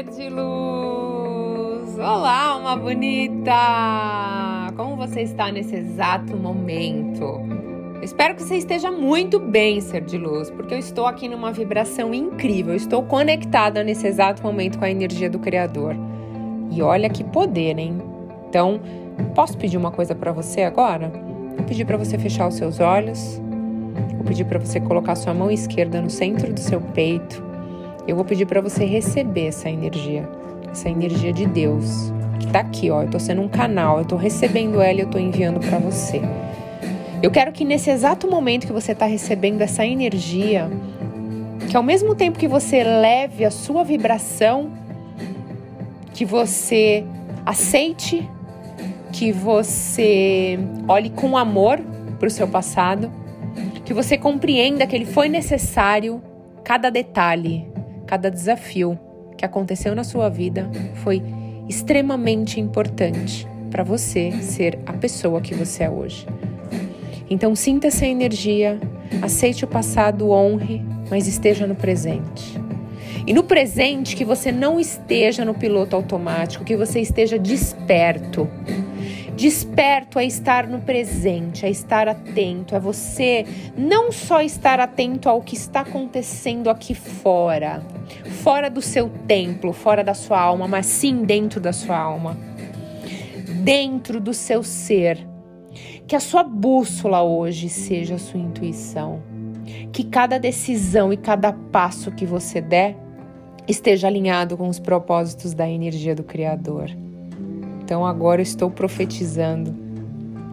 ser de luz! Olá, uma bonita! Como você está nesse exato momento? Espero que você esteja muito bem, ser de luz, porque eu estou aqui numa vibração incrível. Eu estou conectada nesse exato momento com a energia do Criador. E olha que poder, hein? Então, posso pedir uma coisa para você agora? Vou pedir para você fechar os seus olhos. Vou pedir para você colocar sua mão esquerda no centro do seu peito eu vou pedir para você receber essa energia, essa energia de Deus que está aqui, ó. Eu estou sendo um canal, eu estou recebendo ela e eu estou enviando para você. Eu quero que nesse exato momento que você está recebendo essa energia, que ao mesmo tempo que você leve a sua vibração, que você aceite, que você olhe com amor para o seu passado, que você compreenda que ele foi necessário, cada detalhe, cada desafio que aconteceu na sua vida foi extremamente importante para você ser a pessoa que você é hoje. Então sinta essa energia, aceite o passado, honre, mas esteja no presente. E no presente que você não esteja no piloto automático, que você esteja desperto Desperto é estar no presente, é estar atento, é você não só estar atento ao que está acontecendo aqui fora, fora do seu templo, fora da sua alma, mas sim dentro da sua alma, dentro do seu ser. Que a sua bússola hoje seja a sua intuição. Que cada decisão e cada passo que você der esteja alinhado com os propósitos da energia do Criador. Então agora estou profetizando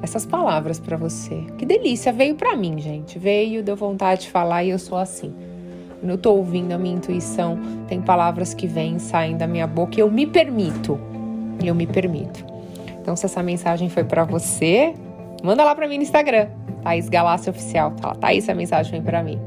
essas palavras para você. Que delícia, veio para mim, gente. Veio, deu vontade de falar e eu sou assim. Eu tô ouvindo a minha intuição, tem palavras que vêm, saem da minha boca e eu me permito. Eu me permito. Então se essa mensagem foi para você, manda lá para mim no Instagram, Thaís Galácia Oficial. Tá Thaís, a mensagem foi para mim.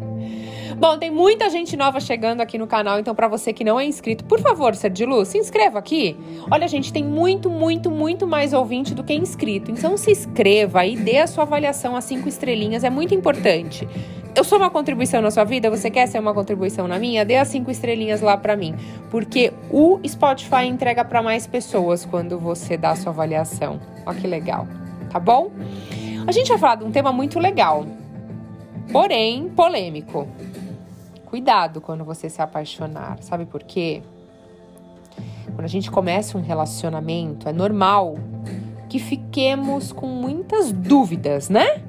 Bom, tem muita gente nova chegando aqui no canal, então para você que não é inscrito, por favor, ser de luz, se inscreva aqui. Olha, gente, tem muito, muito, muito mais ouvinte do que inscrito. Então se inscreva e dê a sua avaliação a cinco estrelinhas, é muito importante. Eu sou uma contribuição na sua vida, você quer ser uma contribuição na minha? Dê as cinco estrelinhas lá para mim, porque o Spotify entrega para mais pessoas quando você dá a sua avaliação. Olha que legal, tá bom? A gente vai falar de um tema muito legal, porém polêmico. Cuidado quando você se apaixonar. Sabe por quê? Quando a gente começa um relacionamento, é normal que fiquemos com muitas dúvidas, né?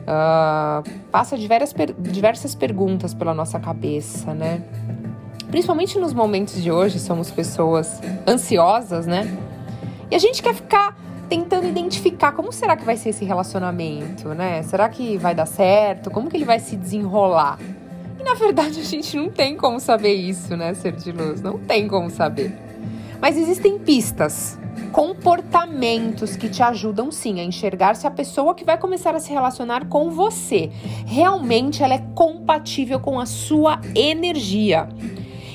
Uh, passa diversas, diversas perguntas pela nossa cabeça, né? Principalmente nos momentos de hoje, somos pessoas ansiosas, né? E a gente quer ficar tentando identificar como será que vai ser esse relacionamento, né? Será que vai dar certo? Como que ele vai se desenrolar? E na verdade a gente não tem como saber isso, né, ser de luz? Não tem como saber. Mas existem pistas, comportamentos que te ajudam sim a enxergar se a pessoa que vai começar a se relacionar com você realmente ela é compatível com a sua energia.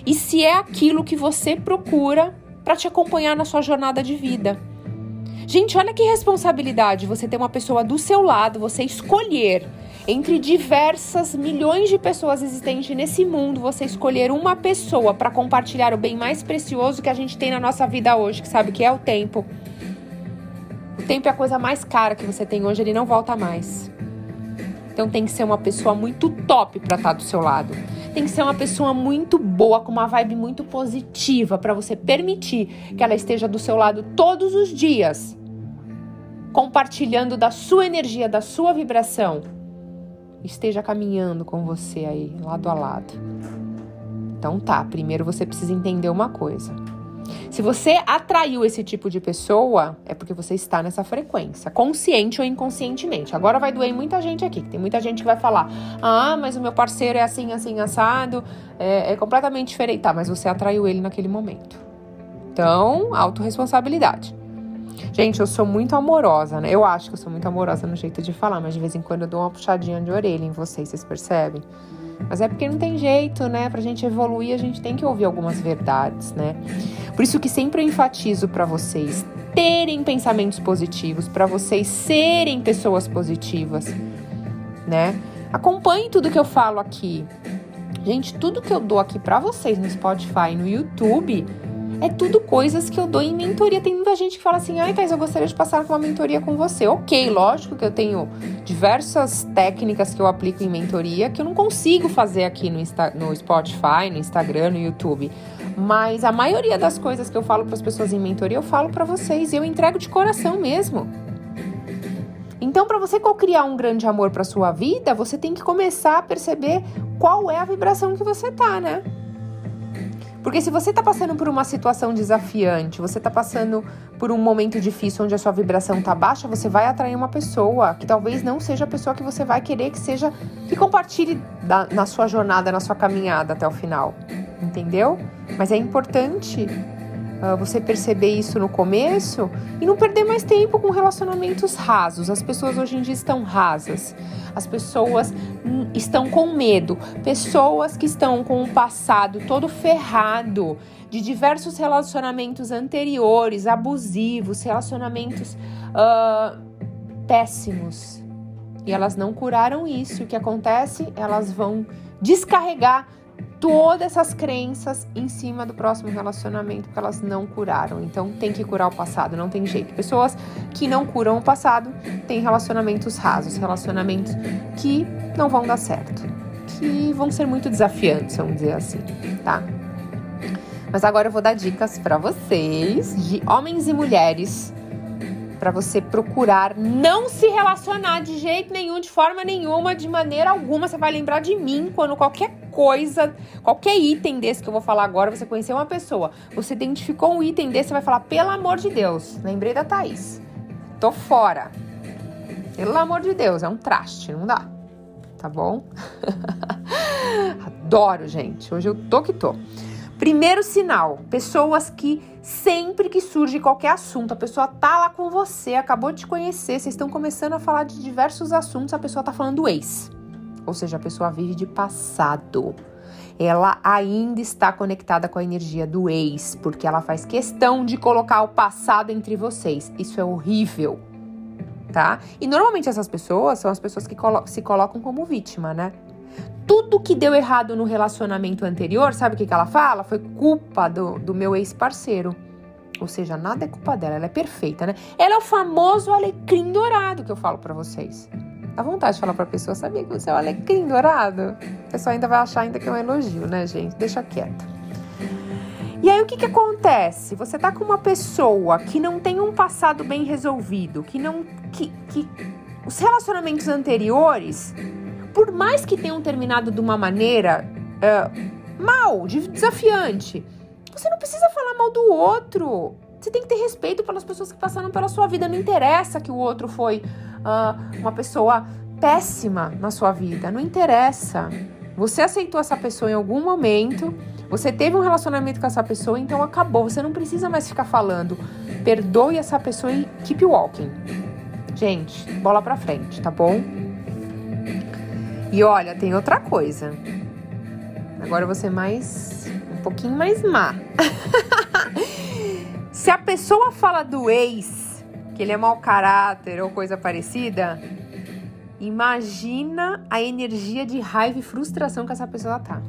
E se é aquilo que você procura para te acompanhar na sua jornada de vida. Gente, olha que responsabilidade você ter uma pessoa do seu lado, você escolher entre diversas milhões de pessoas existentes nesse mundo, você escolher uma pessoa para compartilhar o bem mais precioso que a gente tem na nossa vida hoje, que sabe que é o tempo. O tempo é a coisa mais cara que você tem hoje, ele não volta mais. Então tem que ser uma pessoa muito top para estar tá do seu lado. Tem que ser uma pessoa muito boa, com uma vibe muito positiva, para você permitir que ela esteja do seu lado todos os dias, compartilhando da sua energia, da sua vibração esteja caminhando com você aí, lado a lado. Então tá, primeiro você precisa entender uma coisa. Se você atraiu esse tipo de pessoa, é porque você está nessa frequência, consciente ou inconscientemente. Agora vai doer muita gente aqui, tem muita gente que vai falar: ah, mas o meu parceiro é assim, assim, assado, é, é completamente diferente. Tá, mas você atraiu ele naquele momento. Então, autorresponsabilidade. Gente, eu sou muito amorosa, né? Eu acho que eu sou muito amorosa no jeito de falar, mas de vez em quando eu dou uma puxadinha de orelha em vocês, vocês percebem? Mas é porque não tem jeito, né? Pra gente evoluir, a gente tem que ouvir algumas verdades, né? Por isso que sempre eu enfatizo para vocês terem pensamentos positivos, para vocês serem pessoas positivas, né? Acompanhe tudo que eu falo aqui. Gente, tudo que eu dou aqui para vocês no Spotify, no YouTube, é tudo coisas que eu dou em mentoria. Tem muita gente que fala assim: ai, Thais, eu gostaria de passar uma mentoria com você. Ok, lógico que eu tenho diversas técnicas que eu aplico em mentoria que eu não consigo fazer aqui no, Insta no Spotify, no Instagram, no YouTube. Mas a maioria das coisas que eu falo para as pessoas em mentoria, eu falo para vocês e eu entrego de coração mesmo. Então, para você criar um grande amor para sua vida, você tem que começar a perceber qual é a vibração que você tá, né? Porque se você está passando por uma situação desafiante, você está passando por um momento difícil onde a sua vibração está baixa, você vai atrair uma pessoa que talvez não seja a pessoa que você vai querer que seja, que compartilhe da, na sua jornada, na sua caminhada até o final. Entendeu? Mas é importante você perceber isso no começo e não perder mais tempo com relacionamentos rasos. As pessoas hoje em dia estão rasas. As pessoas hum, estão com medo. Pessoas que estão com o passado todo ferrado de diversos relacionamentos anteriores, abusivos, relacionamentos uh, péssimos. E elas não curaram isso. O que acontece? Elas vão descarregar todas essas crenças em cima do próximo relacionamento que elas não curaram. Então tem que curar o passado, não tem jeito. Pessoas que não curam o passado têm relacionamentos rasos, relacionamentos que não vão dar certo, que vão ser muito desafiantes, vamos dizer assim, tá? Mas agora eu vou dar dicas para vocês de homens e mulheres para você procurar não se relacionar de jeito nenhum, de forma nenhuma, de maneira alguma. Você vai lembrar de mim quando qualquer coisa, qualquer item desse que eu vou falar agora, você conheceu uma pessoa, você identificou um item desse, você vai falar, pelo amor de Deus, lembrei da Thaís. Tô fora. Pelo amor de Deus, é um traste, não dá. Tá bom? Adoro, gente. Hoje eu tô que tô. Primeiro sinal, pessoas que sempre que surge qualquer assunto, a pessoa tá lá com você, acabou de te conhecer, vocês estão começando a falar de diversos assuntos, a pessoa tá falando do ex. Ou seja, a pessoa vive de passado. Ela ainda está conectada com a energia do ex, porque ela faz questão de colocar o passado entre vocês. Isso é horrível, tá? E normalmente essas pessoas são as pessoas que colo se colocam como vítima, né? tudo que deu errado no relacionamento anterior, sabe o que, que ela fala? Foi culpa do, do meu ex-parceiro. Ou seja, nada é culpa dela, ela é perfeita, né? Ela é o famoso alecrim dourado que eu falo para vocês. Dá vontade de falar pra pessoa, sabia que você é o alecrim dourado? A pessoa ainda vai achar ainda que é um elogio, né, gente? Deixa quieto. E aí o que que acontece? Você tá com uma pessoa que não tem um passado bem resolvido, que não que, que os relacionamentos anteriores por mais que tenham terminado de uma maneira uh, mal, desafiante, você não precisa falar mal do outro. Você tem que ter respeito pelas pessoas que passaram pela sua vida. Não interessa que o outro foi uh, uma pessoa péssima na sua vida. Não interessa. Você aceitou essa pessoa em algum momento. Você teve um relacionamento com essa pessoa, então acabou. Você não precisa mais ficar falando. Perdoe essa pessoa e keep walking. Gente, bola pra frente, tá bom? E olha, tem outra coisa. Agora eu vou ser mais. um pouquinho mais má. Se a pessoa fala do ex, que ele é mau caráter ou coisa parecida, imagina a energia de raiva e frustração que essa pessoa tá.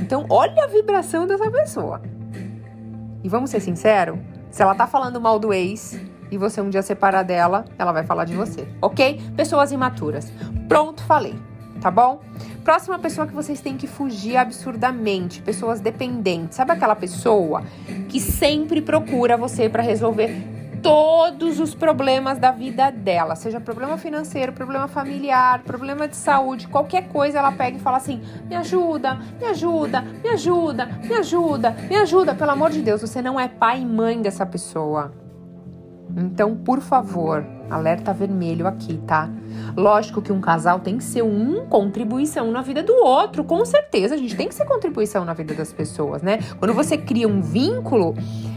Então, olha a vibração dessa pessoa. E vamos ser sinceros, se ela tá falando mal do ex e você um dia separar dela, ela vai falar de você, ok? Pessoas imaturas. Pronto, falei tá bom? Próxima pessoa que vocês têm que fugir absurdamente, pessoas dependentes. Sabe aquela pessoa que sempre procura você para resolver todos os problemas da vida dela, seja problema financeiro, problema familiar, problema de saúde, qualquer coisa, ela pega e fala assim: "Me ajuda, me ajuda, me ajuda, me ajuda, me ajuda, pelo amor de Deus, você não é pai e mãe dessa pessoa". Então, por favor, alerta vermelho aqui, tá? Lógico que um casal tem que ser um contribuição na vida do outro, com certeza. A gente tem que ser contribuição na vida das pessoas, né? Quando você cria um vínculo,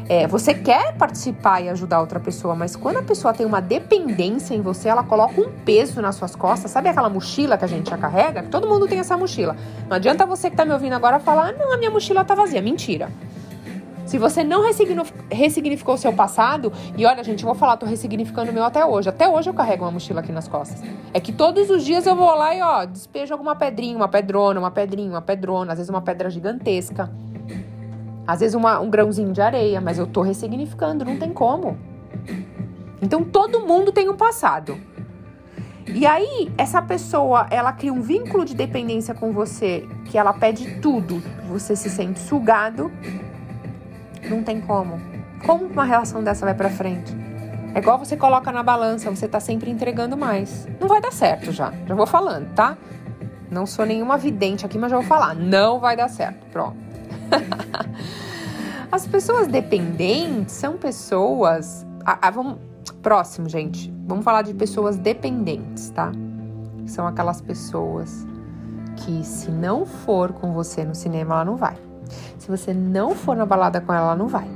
é, você quer participar e ajudar outra pessoa, mas quando a pessoa tem uma dependência em você, ela coloca um peso nas suas costas. Sabe aquela mochila que a gente já carrega? Todo mundo tem essa mochila. Não adianta você que tá me ouvindo agora falar, ah, não, a minha mochila tá vazia. Mentira. Se você não ressignificou o seu passado, e olha, gente, eu vou falar, tô ressignificando o meu até hoje. Até hoje eu carrego uma mochila aqui nas costas. É que todos os dias eu vou lá e, ó, despejo alguma pedrinha, uma pedrona, uma pedrinha, uma pedrona, às vezes uma pedra gigantesca. Às vezes uma, um grãozinho de areia, mas eu tô ressignificando, não tem como. Então todo mundo tem um passado. E aí, essa pessoa, ela cria um vínculo de dependência com você, que ela pede tudo, você se sente sugado. Não tem como. Como uma relação dessa vai para frente? É igual você coloca na balança, você tá sempre entregando mais. Não vai dar certo já. Já vou falando, tá? Não sou nenhuma vidente aqui, mas já vou falar. Não vai dar certo. Pronto. As pessoas dependentes são pessoas. Ah, ah, vamos, próximo, gente. Vamos falar de pessoas dependentes, tá? São aquelas pessoas que, se não for com você no cinema, ela não vai. Se você não for na balada com ela, ela não vai.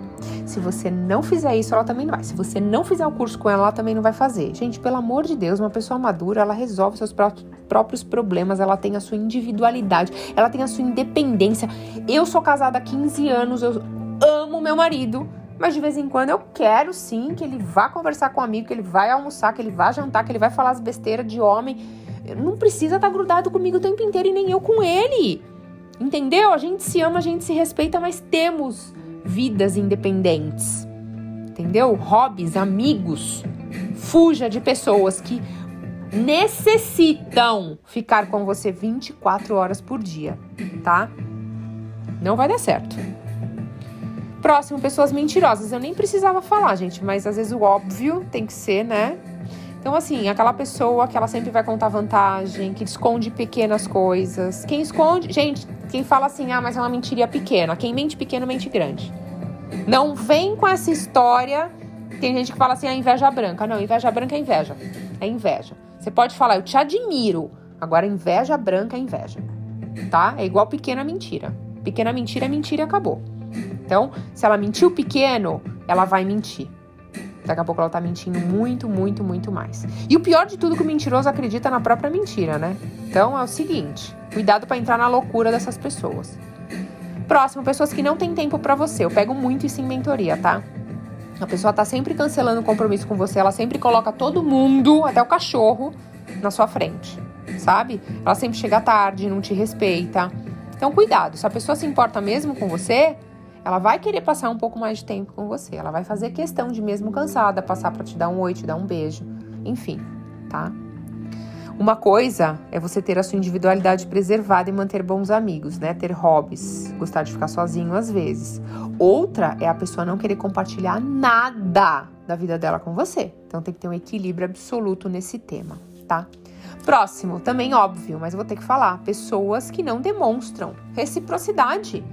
Se você não fizer isso, ela também não vai. Se você não fizer o curso com ela, ela também não vai fazer. Gente, pelo amor de Deus, uma pessoa madura, ela resolve seus próprios problemas, ela tem a sua individualidade, ela tem a sua independência. Eu sou casada há 15 anos, eu amo meu marido, mas de vez em quando eu quero sim que ele vá conversar com um amigo, que ele vai almoçar, que ele vá jantar, que ele vai falar as besteiras de homem. Não precisa estar tá grudado comigo o tempo inteiro e nem eu com ele. Entendeu? A gente se ama, a gente se respeita, mas temos vidas independentes. Entendeu? Hobbies, amigos. Fuja de pessoas que necessitam ficar com você 24 horas por dia, tá? Não vai dar certo. Próximo, pessoas mentirosas. Eu nem precisava falar, gente, mas às vezes o óbvio tem que ser, né? Então, assim, aquela pessoa que ela sempre vai contar vantagem, que esconde pequenas coisas. Quem esconde. Gente, quem fala assim, ah, mas é uma mentiria pequena. Quem mente pequeno, mente grande. Não vem com essa história. Tem gente que fala assim, a ah, inveja branca. Não, inveja branca é inveja. É inveja. Você pode falar, eu te admiro. Agora, inveja branca é inveja. Tá? É igual pequena mentira. Pequena mentira é mentira e acabou. Então, se ela mentiu pequeno, ela vai mentir. Daqui a pouco ela tá mentindo muito, muito, muito mais. E o pior de tudo é que o mentiroso acredita na própria mentira, né? Então é o seguinte: cuidado para entrar na loucura dessas pessoas. Próximo, pessoas que não têm tempo para você. Eu pego muito isso em mentoria, tá? A pessoa tá sempre cancelando o compromisso com você, ela sempre coloca todo mundo, até o cachorro, na sua frente, sabe? Ela sempre chega tarde, não te respeita. Então, cuidado, se a pessoa se importa mesmo com você, ela vai querer passar um pouco mais de tempo com você. Ela vai fazer questão de, mesmo cansada, passar para te dar um oi, te dar um beijo. Enfim, tá? Uma coisa é você ter a sua individualidade preservada e manter bons amigos, né? Ter hobbies, gostar de ficar sozinho às vezes. Outra é a pessoa não querer compartilhar nada da vida dela com você. Então tem que ter um equilíbrio absoluto nesse tema, tá? Próximo, também óbvio, mas vou ter que falar: pessoas que não demonstram reciprocidade.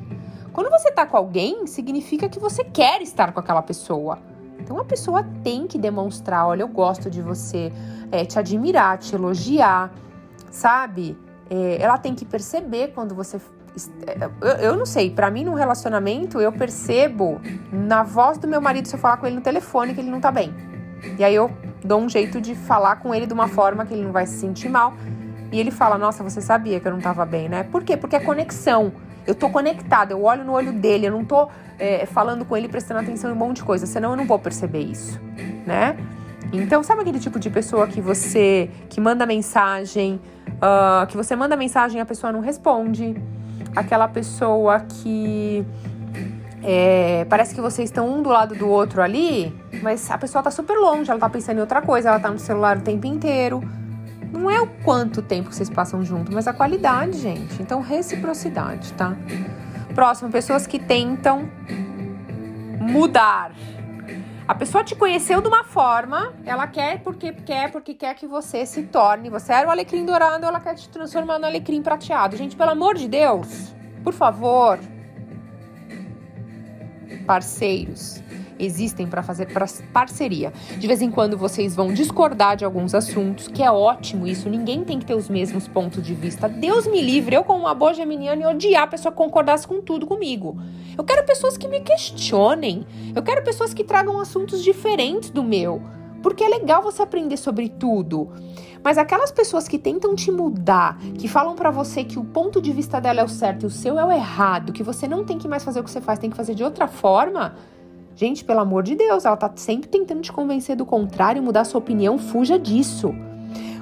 Quando você tá com alguém, significa que você quer estar com aquela pessoa. Então a pessoa tem que demonstrar, olha, eu gosto de você, é, te admirar, te elogiar, sabe? É, ela tem que perceber quando você. É, eu, eu não sei, para mim no relacionamento eu percebo na voz do meu marido se eu falar com ele no telefone que ele não tá bem. E aí eu dou um jeito de falar com ele de uma forma que ele não vai se sentir mal. E ele fala: Nossa, você sabia que eu não tava bem, né? Por quê? Porque é conexão. Eu tô conectada, eu olho no olho dele, eu não tô é, falando com ele, prestando atenção em um monte de coisa, senão eu não vou perceber isso, né? Então, sabe aquele tipo de pessoa que você que manda mensagem, uh, que você manda mensagem e a pessoa não responde? Aquela pessoa que é, parece que vocês estão um do lado do outro ali, mas a pessoa tá super longe, ela tá pensando em outra coisa, ela tá no celular o tempo inteiro. Não é o quanto tempo que vocês passam junto, mas a qualidade, gente. Então, reciprocidade, tá? Próximo, pessoas que tentam mudar. A pessoa te conheceu de uma forma, ela quer porque quer, porque quer que você se torne. Você era o alecrim dourado, ela quer te transformar no alecrim prateado. Gente, pelo amor de Deus, por favor, parceiros, existem para fazer parceria. De vez em quando vocês vão discordar de alguns assuntos, que é ótimo isso, ninguém tem que ter os mesmos pontos de vista. Deus me livre, eu como uma boa geminiana odiar a pessoa que concordasse com tudo comigo. Eu quero pessoas que me questionem. Eu quero pessoas que tragam assuntos diferentes do meu. Porque é legal você aprender sobre tudo. Mas aquelas pessoas que tentam te mudar, que falam para você que o ponto de vista dela é o certo e o seu é o errado, que você não tem que mais fazer o que você faz, tem que fazer de outra forma, Gente, pelo amor de Deus, ela tá sempre tentando te convencer do contrário, mudar sua opinião, fuja disso.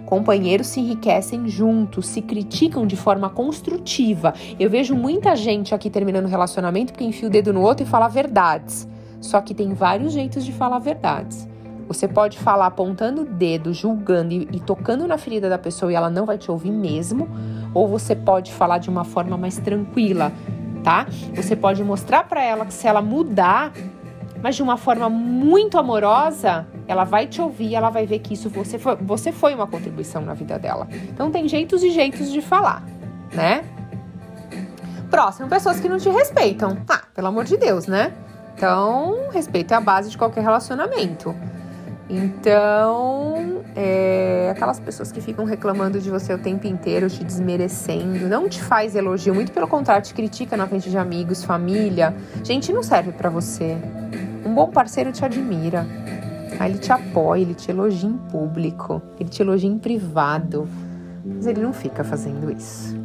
Companheiros se enriquecem juntos, se criticam de forma construtiva. Eu vejo muita gente aqui terminando relacionamento porque enfia o dedo no outro e fala verdades. Só que tem vários jeitos de falar verdades. Você pode falar apontando o dedo, julgando e, e, tocando na ferida da pessoa e ela não vai te ouvir mesmo, ou você pode falar de uma forma mais tranquila, tá? Você pode mostrar para ela que se ela mudar, mas de uma forma muito amorosa, ela vai te ouvir, ela vai ver que isso você foi, você foi uma contribuição na vida dela. Então tem jeitos e jeitos de falar, né? Próximo, pessoas que não te respeitam. Ah, pelo amor de Deus, né? Então, respeito é a base de qualquer relacionamento. Então, é, aquelas pessoas que ficam reclamando de você o tempo inteiro, te desmerecendo, não te faz elogio, muito pelo contrário, te critica na frente de amigos, família. Gente, não serve para você. Um bom parceiro te admira. Aí ele te apoia, ele te elogia em público, ele te elogia em privado. Mas ele não fica fazendo isso.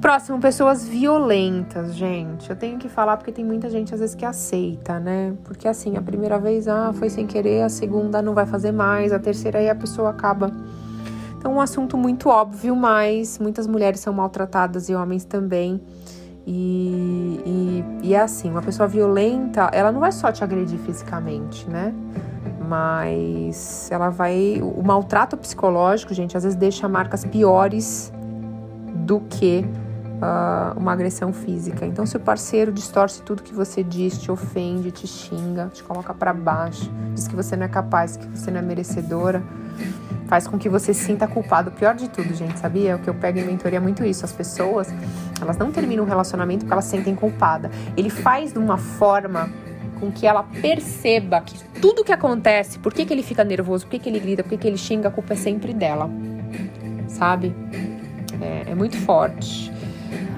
Próximo, pessoas violentas, gente. Eu tenho que falar porque tem muita gente às vezes que aceita, né? Porque assim, a primeira vez, ah, foi sem querer, a segunda não vai fazer mais, a terceira aí a pessoa acaba. Então, um assunto muito óbvio, mas muitas mulheres são maltratadas e homens também. E, e, e é assim, uma pessoa violenta, ela não vai só te agredir fisicamente, né? Mas ela vai. O maltrato psicológico, gente, às vezes deixa marcas piores do que uh, uma agressão física. Então, se o parceiro distorce tudo que você diz, te ofende, te xinga, te coloca para baixo, diz que você não é capaz, que você não é merecedora, faz com que você sinta culpado. O pior de tudo, gente, sabia? O que eu pego em mentoria é muito isso. As pessoas, elas não terminam um relacionamento porque elas se sentem culpada. Ele faz de uma forma com que ela perceba que tudo que acontece, por que, que ele fica nervoso, por que, que ele grita, por que, que ele xinga, a culpa é sempre dela. Sabe? É, é muito forte.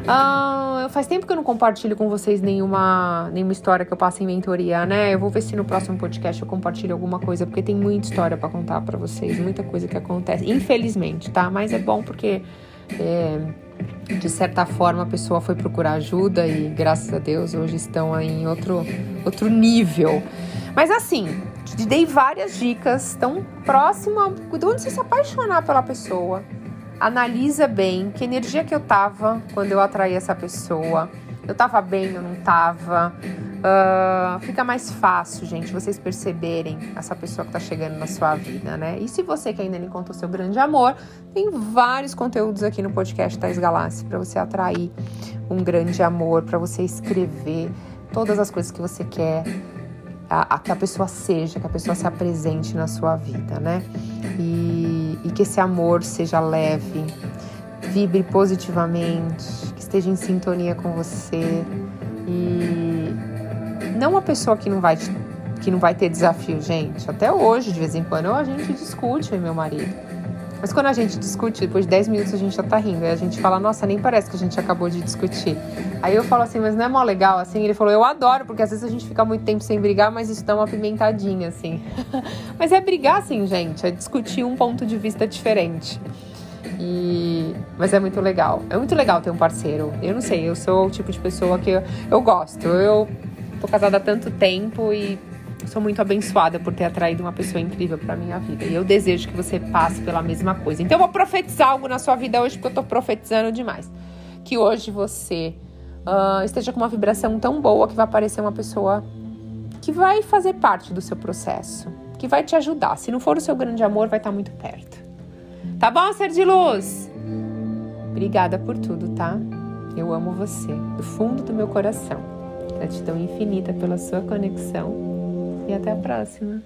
Ah, faz tempo que eu não compartilho com vocês nenhuma, nenhuma história que eu passo em mentoria, né? Eu vou ver se no próximo podcast eu compartilho alguma coisa, porque tem muita história para contar para vocês, muita coisa que acontece, infelizmente, tá? Mas é bom porque, é, de certa forma, a pessoa foi procurar ajuda e, graças a Deus, hoje estão em outro, outro nível. Mas assim, te dei várias dicas, tão próxima, quando você se apaixonar pela pessoa analisa bem que energia que eu tava quando eu atraí essa pessoa. Eu tava bem, eu não tava. Uh, fica mais fácil, gente, vocês perceberem essa pessoa que tá chegando na sua vida, né? E se você que ainda não encontrou seu grande amor, tem vários conteúdos aqui no podcast Thais Galassi para você atrair um grande amor, para você escrever todas as coisas que você quer a, a, que a pessoa seja, que a pessoa se apresente na sua vida, né? E, e que esse amor seja leve, vibre positivamente, esteja em sintonia com você e não uma pessoa que não vai que não vai ter desafio, gente. Até hoje, de vez em quando, a gente discute, eu meu marido. Mas quando a gente discute, depois de 10 minutos a gente já tá rindo. Aí a gente fala, nossa, nem parece que a gente acabou de discutir. Aí eu falo assim, mas não é mó legal assim? Ele falou, eu adoro, porque às vezes a gente fica muito tempo sem brigar, mas isso dá uma pimentadinha, assim. mas é brigar, assim, gente, é discutir um ponto de vista diferente. E... Mas é muito legal. É muito legal ter um parceiro. Eu não sei, eu sou o tipo de pessoa que eu, eu gosto. Eu tô casada há tanto tempo e sou muito abençoada por ter atraído uma pessoa incrível para minha vida. E eu desejo que você passe pela mesma coisa. Então eu vou profetizar algo na sua vida hoje, porque eu tô profetizando demais. Que hoje você uh, esteja com uma vibração tão boa que vai aparecer uma pessoa que vai fazer parte do seu processo, que vai te ajudar. Se não for o seu grande amor, vai estar muito perto. Tá bom, ser de luz? Obrigada por tudo, tá? Eu amo você, do fundo do meu coração. Gratidão infinita pela sua conexão e até a próxima.